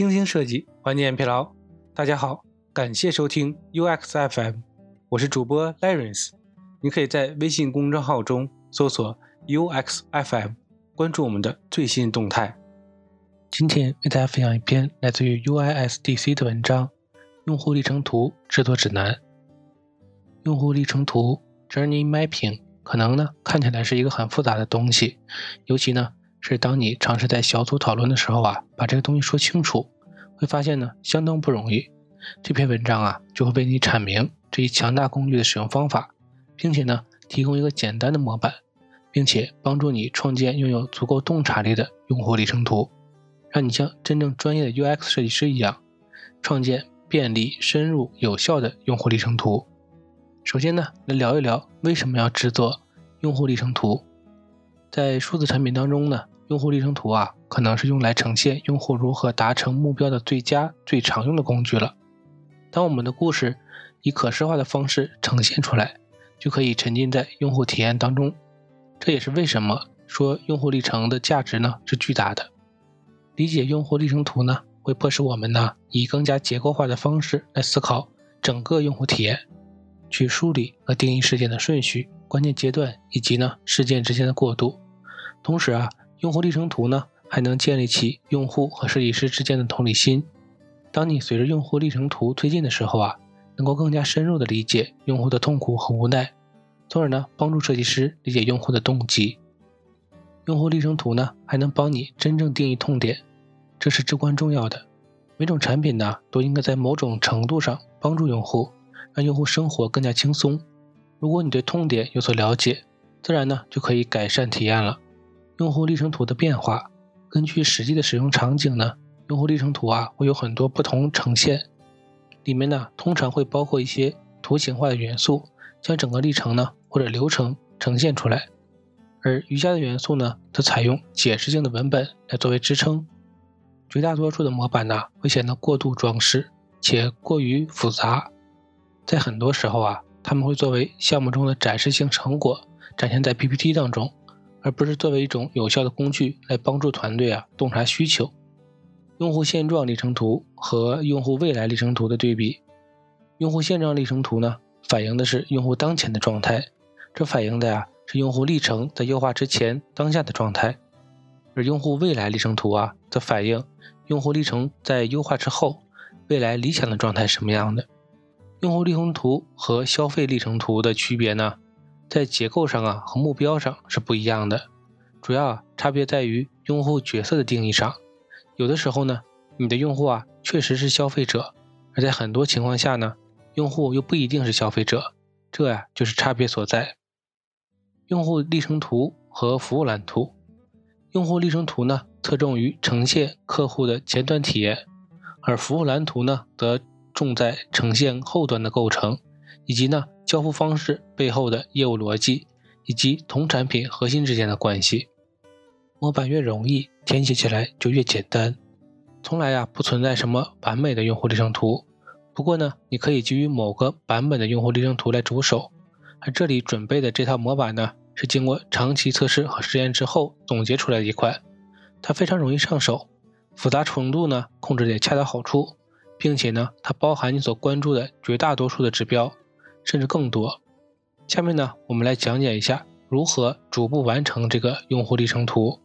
精心设计，缓解疲劳。大家好，感谢收听 UX FM，我是主播 Lawrence。你可以在微信公众号中搜索 UX FM，关注我们的最新动态。今天为大家分享一篇来自于 UISDC 的文章《用户历程图制作指南》。用户历程图 （Journey Mapping） 可能呢看起来是一个很复杂的东西，尤其呢。是当你尝试在小组讨论的时候啊，把这个东西说清楚，会发现呢相当不容易。这篇文章啊就会为你阐明这一强大工具的使用方法，并且呢提供一个简单的模板，并且帮助你创建拥有足够洞察力的用户历程图，让你像真正专业的 UX 设计师一样，创建便利、深入、有效的用户历程图。首先呢，来聊一聊为什么要制作用户历程图。在数字产品当中呢，用户历程图啊，可能是用来呈现用户如何达成目标的最佳、最常用的工具了。当我们的故事以可视化的方式呈现出来，就可以沉浸在用户体验当中。这也是为什么说用户历程的价值呢是巨大的。理解用户历程图呢，会迫使我们呢以更加结构化的方式来思考整个用户体验，去梳理和定义事件的顺序。关键阶段以及呢事件之间的过渡，同时啊，用户历程图呢还能建立起用户和设计师之间的同理心。当你随着用户历程图推进的时候啊，能够更加深入的理解用户的痛苦和无奈，从而呢帮助设计师理解用户的动机。用户历程图呢还能帮你真正定义痛点，这是至关重要的。每种产品呢都应该在某种程度上帮助用户，让用户生活更加轻松。如果你对痛点有所了解，自然呢就可以改善体验了。用户历程图的变化，根据实际的使用场景呢，用户历程图啊会有很多不同呈现，里面呢通常会包括一些图形化的元素，将整个历程呢或者流程呈现出来。而瑜伽的元素呢，则采用解释性的文本来作为支撑。绝大多数的模板呢会显得过度装饰且过于复杂，在很多时候啊。他们会作为项目中的展示性成果展现在 PPT 当中，而不是作为一种有效的工具来帮助团队啊洞察需求。用户现状历程图和用户未来历程图的对比，用户现状历程图呢反映的是用户当前的状态，这反映的呀是用户历程在优化之前当下的状态，而用户未来历程图啊则反映用户历程在优化之后未来理想的状态什么样的。用户历程图和消费历程图的区别呢，在结构上啊和目标上是不一样的，主要啊差别在于用户角色的定义上。有的时候呢，你的用户啊确实是消费者，而在很多情况下呢，用户又不一定是消费者，这呀就是差别所在。用户历程图和服务蓝图，用户历程图呢侧重于呈现客户的前端体验，而服务蓝图呢则。重在呈现后端的构成，以及呢交付方式背后的业务逻辑，以及同产品核心之间的关系。模板越容易，填写起来就越简单。从来呀不存在什么完美的用户流程图。不过呢，你可以基于某个版本的用户流程图来着手。而这里准备的这套模板呢，是经过长期测试和实验之后总结出来的一款。它非常容易上手，复杂程度呢控制的也恰到好处。并且呢，它包含你所关注的绝大多数的指标，甚至更多。下面呢，我们来讲解一下如何逐步完成这个用户历程图。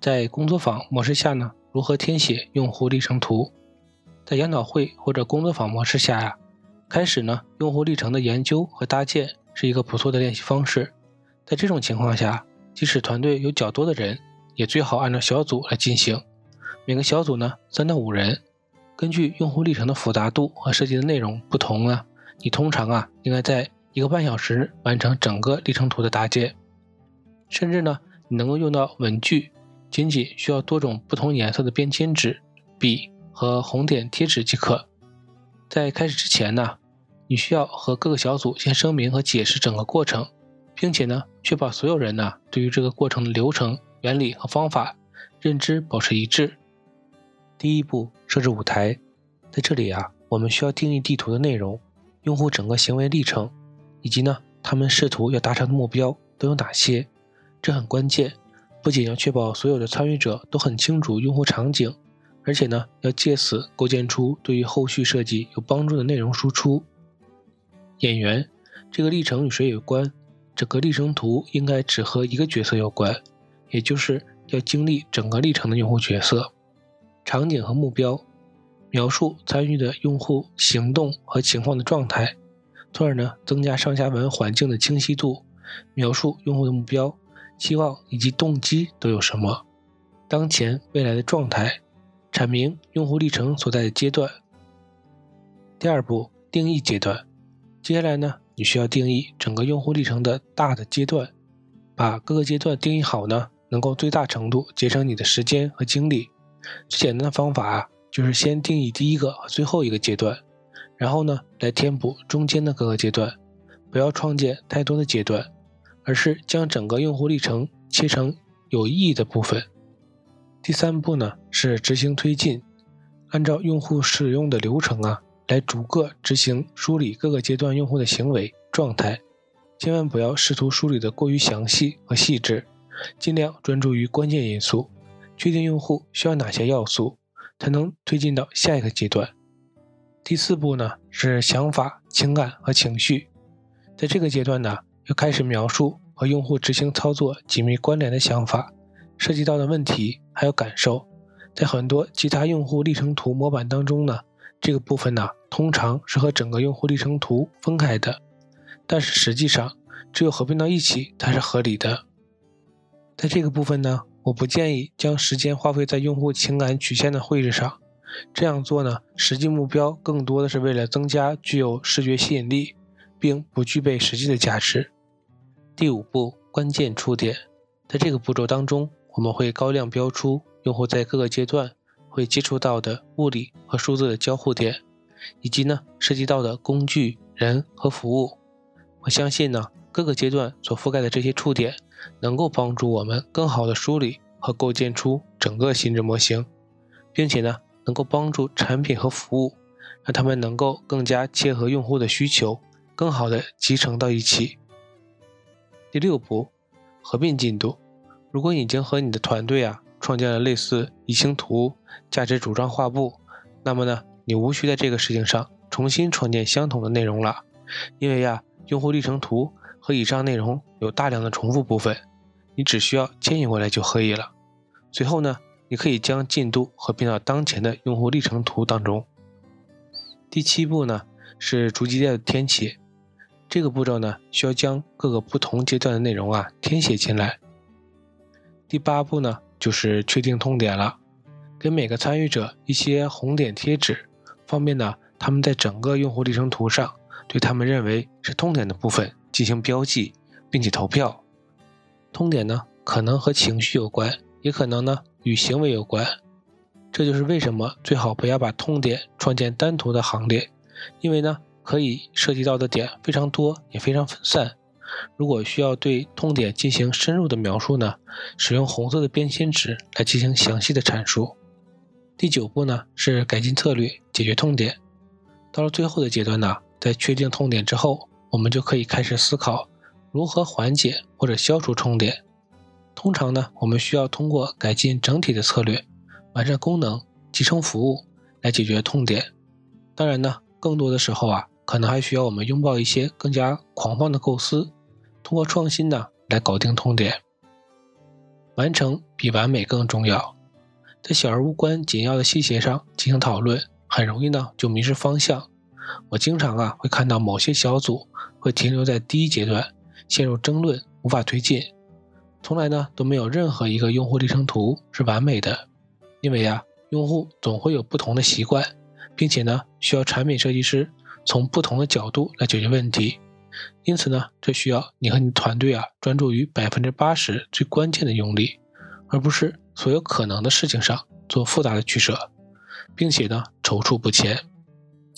在工作坊模式下呢，如何填写用户历程图？在研讨会或者工作坊模式下呀，开始呢用户历程的研究和搭建是一个不错的练习方式。在这种情况下，即使团队有较多的人，也最好按照小组来进行。每个小组呢，三到五人。根据用户历程的复杂度和设计的内容不同呢，你通常啊应该在一个半小时完成整个历程图的搭建，甚至呢你能够用到文具，仅仅需要多种不同颜色的便签纸、笔和红点贴纸即可。在开始之前呢，你需要和各个小组先声明和解释整个过程，并且呢确保所有人呢对于这个过程的流程、原理和方法认知保持一致。第一步，设置舞台。在这里啊，我们需要定义地图的内容、用户整个行为历程，以及呢，他们试图要达成的目标都有哪些。这很关键，不仅要确保所有的参与者都很清楚用户场景，而且呢，要借此构建出对于后续设计有帮助的内容输出。演员这个历程与谁有关？整个历程图应该只和一个角色有关，也就是要经历整个历程的用户角色。场景和目标，描述参与的用户行动和情况的状态，从而呢增加上下文环境的清晰度。描述用户的目标、期望以及动机都有什么？当前、未来的状态，阐明用户历程所在的阶段。第二步，定义阶段。接下来呢，你需要定义整个用户历程的大的阶段，把各个阶段定义好呢，能够最大程度节省你的时间和精力。最简单的方法，就是先定义第一个和最后一个阶段，然后呢，来填补中间的各个阶段，不要创建太多的阶段。而是将整个用户历程切成有意义的部分。第三步呢是执行推进，按照用户使用的流程啊，来逐个执行梳理各个阶段用户的行为状态。千万不要试图梳理的过于详细和细致，尽量专注于关键因素，确定用户需要哪些要素，才能推进到下一个阶段。第四步呢是想法、情感和情绪，在这个阶段呢。要开始描述和用户执行操作紧密关联的想法，涉及到的问题还有感受，在很多其他用户历程图模板当中呢，这个部分呢通常是和整个用户历程图分开的，但是实际上只有合并到一起才是合理的。在这个部分呢，我不建议将时间花费在用户情感曲线的绘制上，这样做呢，实际目标更多的是为了增加具有视觉吸引力，并不具备实际的价值。第五步，关键触点，在这个步骤当中，我们会高亮标出用户在各个阶段会接触到的物理和数字的交互点，以及呢涉及到的工具、人和服务。我相信呢，各个阶段所覆盖的这些触点，能够帮助我们更好的梳理和构建出整个心智模型，并且呢，能够帮助产品和服务，让他们能够更加切合用户的需求，更好的集成到一起。第六步，合并进度。如果已经和你的团队啊创建了类似移情图、价值主张画布，那么呢，你无需在这个事情上重新创建相同的内容了，因为呀，用户历程图和以上内容有大量的重复部分，你只需要迁移过来就可以了。随后呢，你可以将进度合并到当前的用户历程图当中。第七步呢，是逐级列的填写。这个步骤呢，需要将各个不同阶段的内容啊填写进来。第八步呢，就是确定痛点了，给每个参与者一些红点贴纸，方便呢他们在整个用户历程图上对他们认为是痛点的部分进行标记，并且投票。痛点呢，可能和情绪有关，也可能呢与行为有关。这就是为什么最好不要把痛点创建单独的行列，因为呢。可以涉及到的点非常多，也非常分散。如果需要对痛点进行深入的描述呢，使用红色的便签纸来进行详细的阐述。第九步呢是改进策略，解决痛点。到了最后的阶段呢，在确定痛点之后，我们就可以开始思考如何缓解或者消除痛点。通常呢，我们需要通过改进整体的策略、完善功能、集成服务来解决痛点。当然呢，更多的时候啊。可能还需要我们拥抱一些更加狂放的构思，通过创新呢来搞定痛点。完成比完美更重要，在小而无关紧要的细节上进行讨论，很容易呢就迷失方向。我经常啊会看到某些小组会停留在第一阶段，陷入争论，无法推进。从来呢都没有任何一个用户历程图是完美的，因为呀用户总会有不同的习惯，并且呢需要产品设计师。从不同的角度来解决问题，因此呢，这需要你和你团队啊专注于百分之八十最关键的用力，而不是所有可能的事情上做复杂的取舍，并且呢踌躇不前。